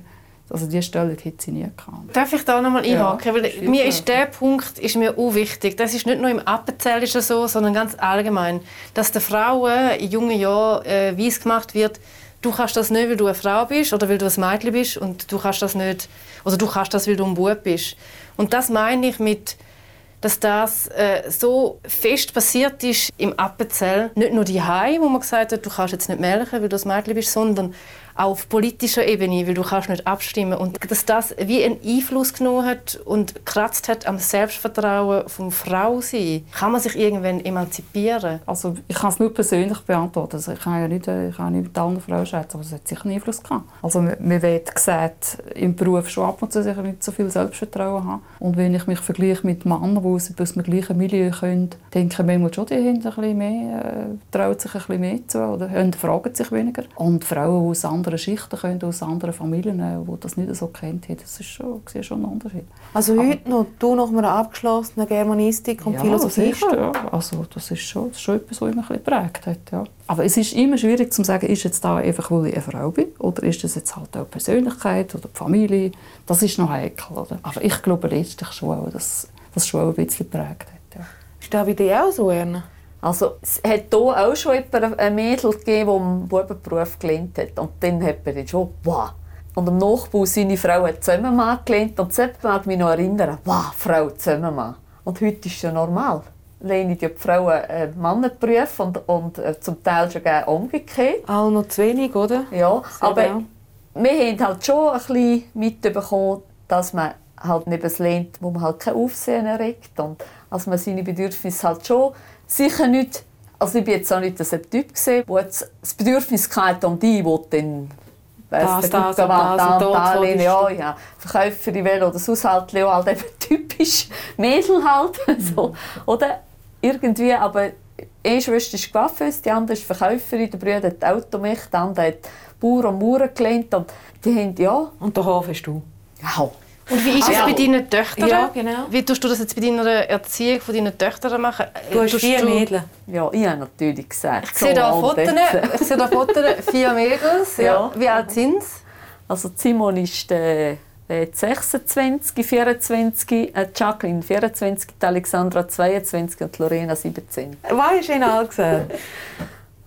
[SPEAKER 1] also diese Stellung hätte sie nie gehabt.
[SPEAKER 2] Darf ich da nochmal
[SPEAKER 1] Ja,
[SPEAKER 2] einhaken? Weil
[SPEAKER 1] sicher.
[SPEAKER 2] mir ist der Punkt ist mir auch wichtig. Das ist nicht nur im Appenzell ist das so, sondern ganz allgemein, dass den Frauen in jungen Jahren äh, weiss gemacht wird, du kannst das nicht, weil du eine Frau bist oder weil du ein Mädchen bist und du kannst das nicht, oder du kannst das, weil du ein Bub bist. Und das meine ich mit dass das äh, so fest passiert ist im Appenzell. Nicht nur die wo man gesagt hat, du kannst jetzt nicht melken, weil du ein Mädchen bist, sondern auf politischer Ebene, weil du kannst nicht abstimmen. Und dass das wie einen Einfluss genommen hat und gekratzt hat am Selbstvertrauen vom Frausein. Kann man sich irgendwann emanzipieren?
[SPEAKER 1] Also ich kann es nur persönlich beantworten. Also ich kann ja nicht, äh, ich kann nicht mit allen Frauen schätzen, aber es hat sicher einen Einfluss gehabt. Also man wird gesagt, im Beruf schon ab und zu sicher nicht so viel Selbstvertrauen haben. Und wenn ich mich vergleiche mit Männern, die aus dem gleichen Milieu kommen, denke ich manchmal schon, die haben ein bisschen mehr, äh, trauen sich ein bisschen mehr zu oder fragen sich weniger. Und Frauen, aus anderen Schichten kommen, aus anderen Familien, die das nicht so kennt haben, das ist schon, sehe schon einen Unterschied.
[SPEAKER 7] Also heute noch, du nach einer abgeschlossenen Germanistik und
[SPEAKER 1] Ja,
[SPEAKER 7] Philosophie
[SPEAKER 1] sicher, ja. Also das ist schon, das ist schon etwas, was mich ein bisschen geprägt hat. Ja. Aber es ist immer schwierig zu sagen, ist jetzt da einfach, weil ich eine Frau bin oder ist das jetzt halt auch die Persönlichkeit oder die Familie. Das ist noch heikel. Oder? Aber ich glaube letztlich schon, dass das schon ein bisschen geprägt hat. Ja.
[SPEAKER 7] Ist das bei dir auch so, Erna?
[SPEAKER 13] Also, es hat hier auch schon ein Mädel gegeben, das einen Bubenberuf gelernt hat. Und dann hat man schon, wow. Und am Nachbau seine Frau hat Zimmermann gelernt. Und das mag mich noch erinnern, wow, Frau Zimmermann. Und heute ist es ja normal. Lehnen die Frauen einen Mannenberuf und, und äh, zum Teil schon gerne umgekehrt.
[SPEAKER 7] Auch noch zu wenig, oder?
[SPEAKER 13] Ja,
[SPEAKER 7] Sehr
[SPEAKER 13] aber
[SPEAKER 7] genau.
[SPEAKER 13] wir haben halt schon ein bisschen mitbekommen, dass man halt nicht lernt, wo man halt kein Aufsehen erregt. Und dass man seine Bedürfnisse halt schon sicher nicht... Also ich bin jetzt auch nicht so ein Typ gesehen, der jetzt das Bedürfnis hatte um die, die dann
[SPEAKER 7] Das,
[SPEAKER 13] weiss,
[SPEAKER 7] das
[SPEAKER 13] der
[SPEAKER 7] und
[SPEAKER 13] Gutterwand,
[SPEAKER 7] das und
[SPEAKER 13] da und da
[SPEAKER 7] du.
[SPEAKER 13] ja, ja. Verkäuferin will oder das Haushalt ja, halt eben (laughs) typisch Mädel halt. (laughs) so. Oder irgendwie, aber eine Schwester ist Coiffeuse, die andere ist Verkäuferin, der Bruder hat Automech, der andere hat Bauer und Mauern gelernt und die haben, ja...
[SPEAKER 7] Und den Hof hast du?
[SPEAKER 13] Ja.
[SPEAKER 2] Und wie ist es
[SPEAKER 13] Ja.
[SPEAKER 2] bei deinen Töchtern?
[SPEAKER 7] Ja, genau.
[SPEAKER 2] Wie tust du das jetzt bei deiner Erziehung von deinen Töchtern machen?
[SPEAKER 7] Du hast
[SPEAKER 2] Tust
[SPEAKER 7] vier Mädchen.
[SPEAKER 13] Ja, ich habe natürlich gesagt.
[SPEAKER 2] Ich sehe da Fotos, ich sehe da Fotos, vier Mädels. Ja.
[SPEAKER 13] Ja.
[SPEAKER 2] Wie alt sind sie?
[SPEAKER 13] Also Simon ist äh, äh, 26, 24, äh, Jacqueline 24, die Alexandra 22 und die Lorena 17.
[SPEAKER 7] Was du ihnen alle gesagt?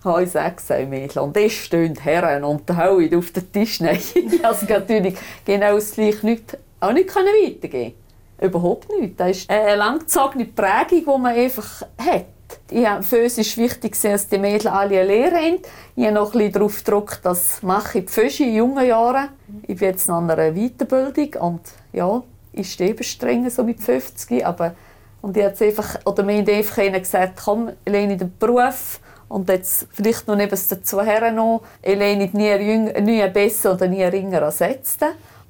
[SPEAKER 13] habe ich sechs Mädchen. Und es stehen Herren und hauen auf den Tisch. (laughs) Nein, also natürlich genau das Gleiche nicht, auch nicht können weitergeben Überhaupt nicht. Das ist eine langgezogene Prägung, die man einfach hat. Habe, für uns ist wichtig, dass die Mädchen alle eine Lehre haben. Ich habe noch bisschen darauf gedrückt, das mache ich Pföschi in jungen Jahren. Ich bin jetzt an einer Weiterbildung und ja, ich stehe streng so mit 50, aber und ich jetzt einfach, oder wir haben einfach ihnen gesagt, komm, lehne den Beruf und jetzt vielleicht noch neben dazu her noch, lehne nie nie besser oder nie ringeren als Letzten.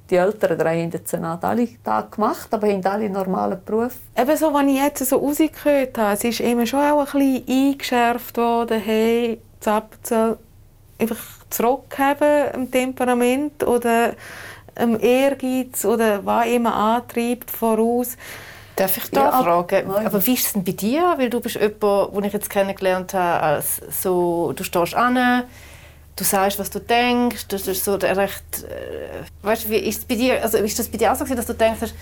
[SPEAKER 13] Die Älteren drei haben jetzt alle Tag gemacht, aber haben alle einen normalen Beruf.
[SPEAKER 7] Eben so, wenn ich jetzt so rausgehört habe, es ist eben schon auch ein bisschen eingeschärft worden, hey, das Appenzell einfach zurückhaben am Temperament oder am Ehrgeiz oder was immer antreibt voraus.
[SPEAKER 2] Darf ich da
[SPEAKER 7] Ja,
[SPEAKER 2] fragen?
[SPEAKER 7] Nein.
[SPEAKER 2] Aber wie ist es denn bei dir? Weil du bist jemand, den ich jetzt kennengelernt habe, als so, du stehst an, du sagst, was du denkst, das ist so der recht, äh, weißt, du, wie ist es bei dir, also ist das bei dir auch so gewesen, dass du denkst,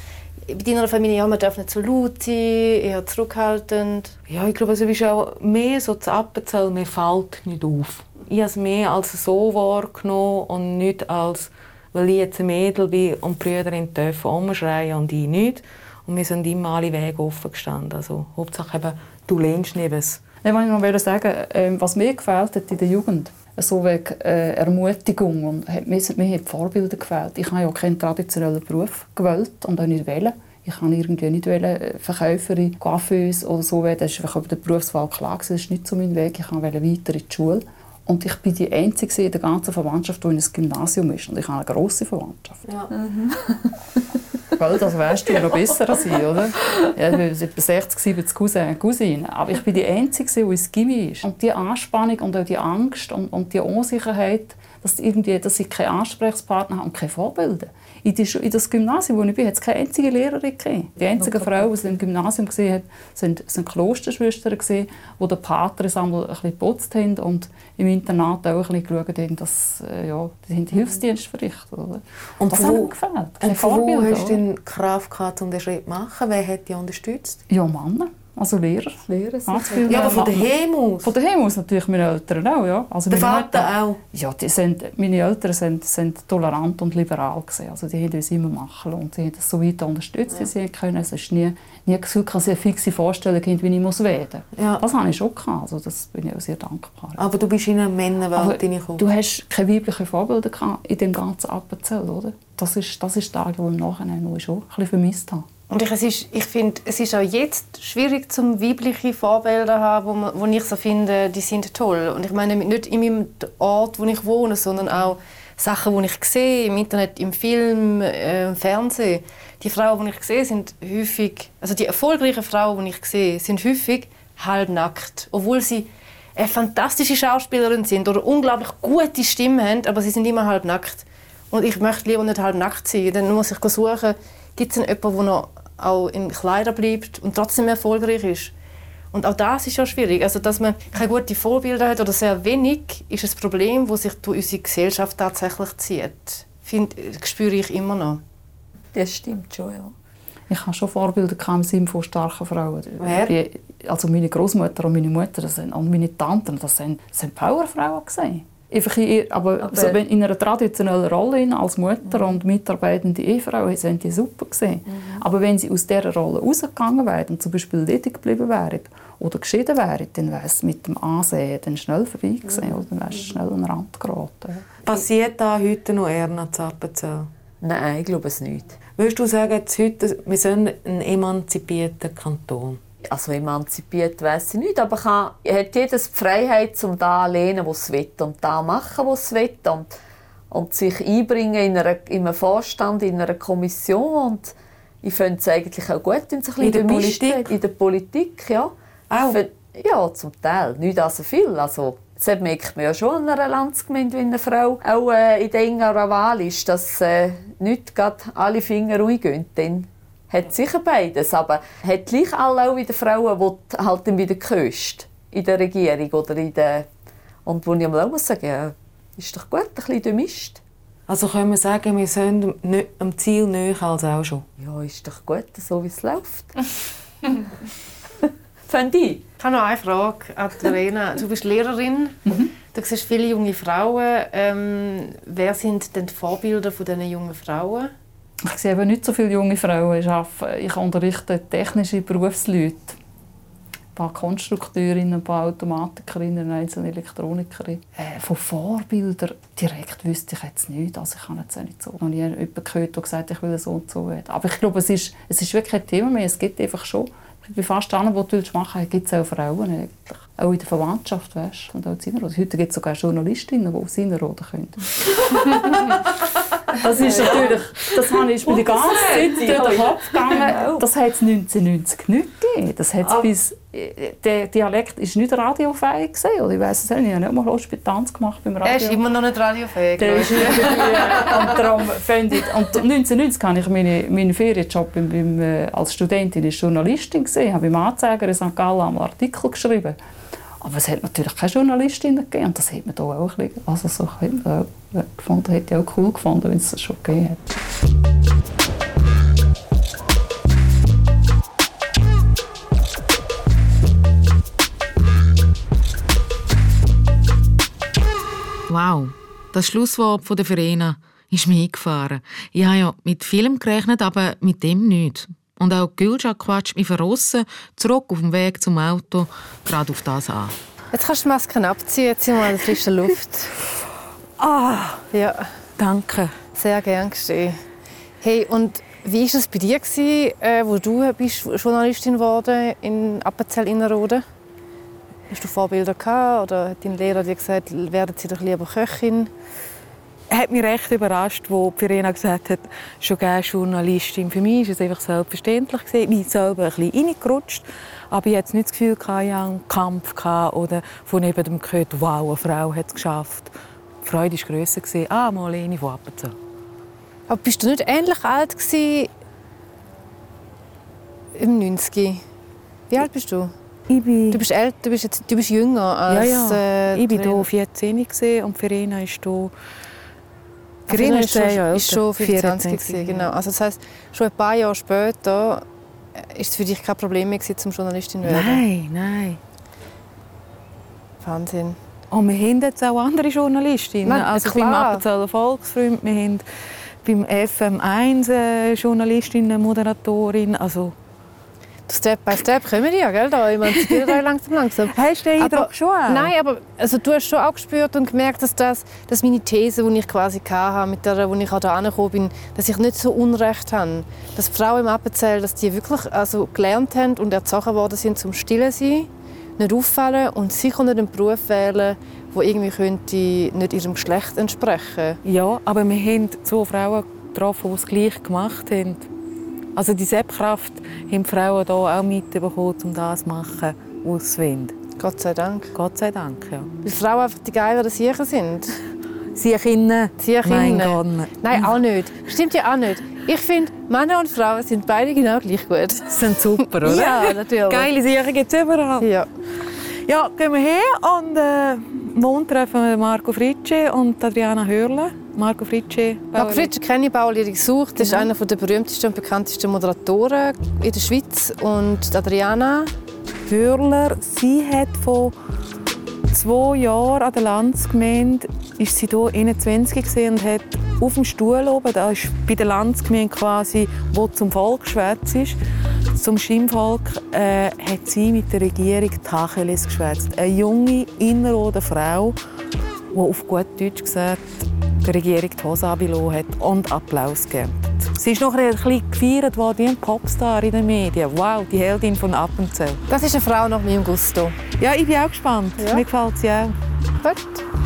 [SPEAKER 2] bei deiner Familie, ja, man darf nicht so laut sein, eher zurückhaltend?
[SPEAKER 7] Ja, ich glaube, es ist auch mehr so das Appenzell, mir fällt nicht auf. Ich habe es mehr als so wahrgenommen und nicht als, weil ich jetzt ein Mädel bin und die Brüder dürfen umschreien und ich nicht. Und wir sind immer alle Wege offen gestanden. Also, Hauptsache eben, du lehnst neben es.
[SPEAKER 1] Ich wollte noch sagen, ähm, was mir gefällt hat in der Jugend, so wegen äh, Ermutigung und hat, mir, mir hat Vorbilder gefällt. Ich habe ja keinen traditionellen Beruf gewählt und auch nicht wählen. Ich kann irgendwie nicht wählen, äh, Verkäuferin, Coiffeuse oder so. Das war über die Berufswahl klar. Das ist nicht so mein Weg. Ich wollte weiter in die Schule. Und ich bin die Einzige in der ganzen Verwandtschaft, die in ein Gymnasium ist. Und ich habe eine grosse Verwandtschaft.
[SPEAKER 7] Ja.
[SPEAKER 1] Weil, das weißt du noch besser als ich, oder? Ja, wir sind etwa 60, 70 Cousins und Cousinen. Aber ich bin die Einzige, die ins Gymi ist. Und die Anspannung und auch die Angst und, und die Unsicherheit, dass, irgendwie, dass ich keine Ansprechpartner habe und keine Vorbilder. In, die, in das Gymnasium, wo ich bin, hat es keine einzige Lehrerin gegeben. Die einzigen Frauen, die sie im Gymnasium gesehen hat, sind, sind Klosterschwestern gewesen, die den Pater einmal ein bisschen geputzt haben und im Internat auch ein bisschen geschaut haben, dass äh, ja, die haben Hilfsdienst verrichtet. Oder?
[SPEAKER 7] Und
[SPEAKER 1] das
[SPEAKER 7] von
[SPEAKER 1] hat
[SPEAKER 7] wo-
[SPEAKER 1] mir gefällt.
[SPEAKER 7] Und
[SPEAKER 1] Keine
[SPEAKER 7] von wo
[SPEAKER 1] Vorbilder,
[SPEAKER 7] hast du denn Kraft gehabt, um den Schritt zu machen? Wer hat dich unterstützt?
[SPEAKER 1] Ja, Männer. Also Lehrer.
[SPEAKER 7] Lehrer
[SPEAKER 1] Ausbildner.
[SPEAKER 7] Ja, aber von daheim aus?
[SPEAKER 1] Von daheim aus natürlich meine Eltern auch, ja. Also
[SPEAKER 7] Der
[SPEAKER 1] meine
[SPEAKER 7] Vater
[SPEAKER 1] Eltern-
[SPEAKER 7] auch?
[SPEAKER 1] Ja, die sind, meine Eltern sind, sind tolerant und liberal gewesen. Also die haben uns immer machen und sie haben das so weit unterstützt, wie sie können. Es ist nie, nie Gefühl, dass sie eine fixe Vorstellung haben, wie ich muss werden muss.
[SPEAKER 7] Ja.
[SPEAKER 1] Das habe ich schon gehabt. Also das bin ich auch sehr dankbar.
[SPEAKER 7] Aber du bist in eine Männerwelt hineingekommen.
[SPEAKER 1] du hast keine weiblichen Vorbilder gehabt in dem ganzen Appenzell, oder? Das ist, das ist der, den ich im Nachhinein schon ein bisschen vermisst habe.
[SPEAKER 2] Und ich, es ist, ich finde, es ist auch jetzt schwierig, zum weibliche Vorbilder zu haben, wo, wo ich so finde, die sind toll. Und ich meine nicht in meinem Ort, wo ich wohne, sondern auch Sachen, die ich sehe, im Internet, im Film, äh, im Fernsehen. Die Frauen, die ich sehe, sind häufig, also die erfolgreichen Frauen, die ich sehe, sind häufig halbnackt. Obwohl sie eine fantastische Schauspielerin sind oder unglaublich gute Stimme haben, aber sie sind immer halbnackt. Und ich möchte lieber nicht halbnackt sein. Dann muss ich suchen, gibt es jemanden, der noch auch in Kleidern bleibt und trotzdem erfolgreich ist. Und auch das ist ja schwierig. Also, dass man keine guten Vorbilder hat oder sehr wenig, ist ein Problem, das sich durch unsere Gesellschaft tatsächlich zieht. Find, spüre ich immer noch.
[SPEAKER 13] Das stimmt schon, ja.
[SPEAKER 1] Ich hatte schon Vorbilder im Sinne von starken Frauen.
[SPEAKER 2] Wer?
[SPEAKER 1] Also meine Großmutter und meine Mutter das sind, und meine Tanten, das sind, das sind Powerfrauen gewesen. Einfach in, aber
[SPEAKER 13] Aber-
[SPEAKER 1] so, wenn in einer traditionellen Rolle als Mutter und mitarbeitende Ehefrau sind die super gewesen. Aber wenn sie aus dieser Rolle rausgegangen wären und zum Beispiel ledig geblieben wären oder geschieden wären, dann wäre es mit dem Ansehen dann schnell vorbei gewesen. Oder dann wärst du schnell an den Rand geraten.
[SPEAKER 7] Passiert da heute noch Erna zu Appenzell?
[SPEAKER 13] Nein, ich glaube es nicht.
[SPEAKER 7] Würdest du sagen, jetzt heute, wir sind ein emanzipierter Kanton?
[SPEAKER 13] Also emanzipiert weiß ich nicht, aber kann, hat jedes die Freiheit, um da lehnen, was es will und da machen, was es will und, und sich einbringen in, einer, in einem Vorstand, in einer Kommission und ich finde es eigentlich auch gut, wenn es ein bisschen
[SPEAKER 7] In der Politik?
[SPEAKER 13] In der Politik, ja.
[SPEAKER 7] Auch?
[SPEAKER 13] Ja, zum Teil. Nicht also viel. Also, das merkt man ja schon an einer Landsgemeinde, wenn eine Frau auch äh, in der engeren Wahl ist, dass äh, nicht gerade alle Finger ruhig gehen. Dann hat sicher beides, aber hat gleich alle auch wieder Frauen, die halt dann wieder gehöst in der Regierung oder in der... Und wo ich mal auch muss sagen, ja, ist doch gut, ein bisschen gemischt.
[SPEAKER 7] Also können wir sagen, wir sind am Ziel näher als auch schon?
[SPEAKER 13] Ja, ist doch gut, so wie es läuft. (laughs) Finde ich.
[SPEAKER 2] Ich habe noch eine Frage an die Verena. Du bist Lehrerin, du siehst viele junge Frauen. Ähm, wer sind denn die Vorbilder von diesen jungen Frauen?
[SPEAKER 1] Ich sehe eben nicht so viele junge Frauen. Ich, arbeite, ich unterrichte technische Berufsleute. Ein paar Konstrukteurinnen, ein paar Automatikerinnen, einzelne Elektronikerinnen. Äh, von Vorbildern direkt wüsste ich jetzt nicht. Also ich habe jetzt nicht so noch nie jemanden gehört, der gesagt hat, ich will so und so. Aber ich glaube, es ist, es ist wirklich kein Thema mehr. Es gibt einfach schon, bei fast allem, was du machen willst, gibt es auch Frauen. Eigentlich. Auch in der Verwandtschaft, weißt du. Und auch in. Heute gibt es sogar Journalistinnen, die aus Sinnerrhoden können. (laughs) Das ist natürlich, das habe ich mir die ganze Zeit durch den Kopf gegangen. Das hat es 1990 nicht gegeben. Das hat's bis, äh, der Dialekt ist nicht radiofähig gewesen, oder ich weiß es nicht. Ich habe nicht mal Hospitanz gemacht beim Radio.
[SPEAKER 2] Er ist immer noch nicht radiofähig.
[SPEAKER 1] Der ist irgendwie, (laughs) und darum finde ich, und 1990 habe ich meinen meine Ferienjob beim, beim, äh, als Studentin als Journalistin gesehen. Ich habe beim Anzeiger in St. Gallen einmal Artikel geschrieben. Aber es hat natürlich keine Journalistinnen gegeben. Und das hat man da auch ein bisschen, also so man auch äh, gefunden, hätte ich auch cool gefunden, wenn es das schon gegeben hat.
[SPEAKER 5] Wow, das Schlusswort von der Verena ist mir eingefahren. Ich habe ja mit Film gerechnet, aber mit dem nicht. Und auch Gülscha quatscht mich von aussen zurück auf dem Weg zum Auto gerade auf das an.
[SPEAKER 2] Jetzt kannst du die Masken abziehen, jetzt sind wir in der frischen Luft.
[SPEAKER 7] Ah,
[SPEAKER 2] Ja,
[SPEAKER 7] danke.
[SPEAKER 2] sehr gern geschehen. Hey, und wie war es bei dir, gewesen, äh, wo du bist Journalistin geworden in Appenzell Innerrhoden? Hast du Vorbilder gehabt oder hat dein Lehrer dir gesagt, werden Sie doch lieber Köchin?
[SPEAKER 7] Hat mich recht überrascht, wo Verena gesagt hat, schon gerne Journalistin. Für mich war es einfach selbstverständlich. Ich bin selber ein bisschen reingerutscht, aber ich hatte nicht das Gefühl, ich hatte einen Kampf oder von jemandem gehört, wow, eine Frau hat es geschafft. Die Freude war grösser. Ah, Marlene von Appenzell.
[SPEAKER 2] Aber bist du nicht ähnlich alt gewesen im 90? Wie alt bist du?
[SPEAKER 7] Ich bin
[SPEAKER 2] du bist älter, du bist, jetzt, du bist jünger als
[SPEAKER 7] ja, ja.
[SPEAKER 2] Äh,
[SPEAKER 7] ich bin hier 14 und Verena ist hier
[SPEAKER 2] Verena ist, schon, ist schon 25 gewesen, genau. Also das heißt, schon ein paar Jahre später äh, ist es für dich kein Problem mehr gewesen, zum Journalistin zu werden?
[SPEAKER 7] Nein, nein.
[SPEAKER 2] Wahnsinn.
[SPEAKER 7] Und wir haben jetzt auch andere Journalistinnen.
[SPEAKER 2] Nein,
[SPEAKER 7] also
[SPEAKER 2] klar.
[SPEAKER 7] beim Appenzeller Volksfreund, wir haben beim FM1 eine Journalistin, eine Moderatorin. Also
[SPEAKER 2] Step by Step kommen die ja, gell? Da. Ja langsam, langsam. (laughs)
[SPEAKER 7] Hast du den Eindruck schon? auch?
[SPEAKER 2] Nein, aber also, du hast schon auch gespürt und gemerkt, dass, das, dass meine These, die ich quasi hatte, mit der wo ich auch da angekommen bin, dass ich nicht so Unrecht habe. Dass Frauen im Appenzell, dass die wirklich also, gelernt haben und erzogen worden sind, zum Stillen sein, nicht auffallen und sicher nicht einen Beruf wählen, der irgendwie könnte nicht ihrem Geschlecht entsprechen
[SPEAKER 7] Ja, aber wir haben zwei Frauen getroffen, die es gleich gemacht haben. Also die Selbstkraft haben die Frauen hier auch mitbekommen, um das zu machen, wollen.
[SPEAKER 2] Gott sei Dank.
[SPEAKER 7] Gott sei Dank, ja.
[SPEAKER 2] Weil Frauen einfach die geileren Siechen sind.
[SPEAKER 7] Siechinnen?
[SPEAKER 2] Siechinnen. Nein, auch nicht. Stimmt ja auch nicht. Ich finde, Männer und Frauen sind beide genau gleich gut. (laughs)
[SPEAKER 7] Sind super, oder?
[SPEAKER 2] Ja, natürlich.
[SPEAKER 7] Geile Siechen gibt es überall.
[SPEAKER 2] Ja.
[SPEAKER 7] Ja, gehen wir her und äh, morgen treffen wir Marco Fritsche und Adriana Hörle. Marco Fritsche.
[SPEAKER 2] Marco Fritsche kenne ich, Bauerlehrer gesucht. Das ist einer der berühmtesten und bekanntesten Moderatoren in der Schweiz. Und Adriana
[SPEAKER 7] Hörler, sie hat vor zwei Jahren an der Landsgemeinde ist sie hier 21 gesehen und hat auf dem Stuhl oben, da ist bei der Landsgemeinde quasi, wo zum Volk schwätzt ist, zum Stimmvolk, äh, hat sie mit der Regierung Tacheles geschwätzt. Eine junge, innerrhoden Frau, die auf gut Deutsch gesagt der Regierung die Hose abgelassen hat und Applaus gegeben. Sie ist noch ein bisschen gefeiert worden wie ein Popstar in den Medien. Wow, die Heldin von Appenzell.
[SPEAKER 2] Das ist eine Frau nach meinem Gusto.
[SPEAKER 7] Ja, ich bin auch gespannt.
[SPEAKER 2] Ja.
[SPEAKER 7] Mir gefällt sie auch.
[SPEAKER 2] Gut.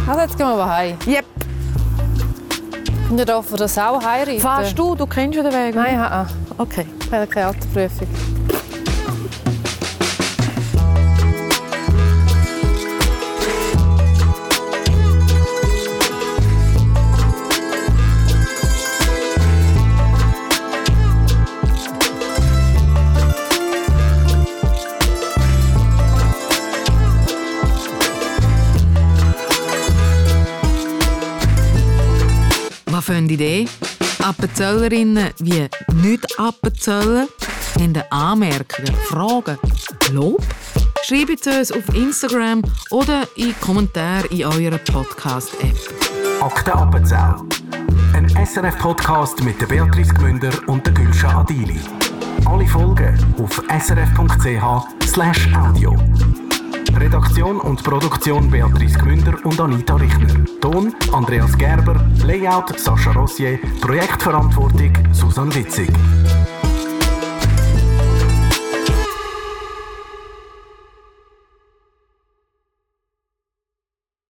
[SPEAKER 2] Also jetzt gehen wir aber heim.
[SPEAKER 7] Yep.
[SPEAKER 2] Nicht von der Sau heiraten.
[SPEAKER 7] Fahrst du? Du kennst ja den Weg.
[SPEAKER 2] Nein, ha,
[SPEAKER 7] Okay.
[SPEAKER 2] ich habe keine Autoprüfung.
[SPEAKER 5] Für eine Idee? Appenzellerinnen wie nicht Appenzellen haben Anmerkungen, Fragen, Lob? Schreibt uns auf Instagram oder in Kommentare in eurer Podcast-App.
[SPEAKER 6] Akte Appenzell. Ein SRF-Podcast mit Beatrice Gmünder und Gülscha Adili. Alle Folgen auf srf.ch audio. Redaktion und Produktion Beatrice Gmünder und Anita Richner. Ton Andreas Gerber, Layout Sascha Rossier, Projektverantwortung Susanne Witzig.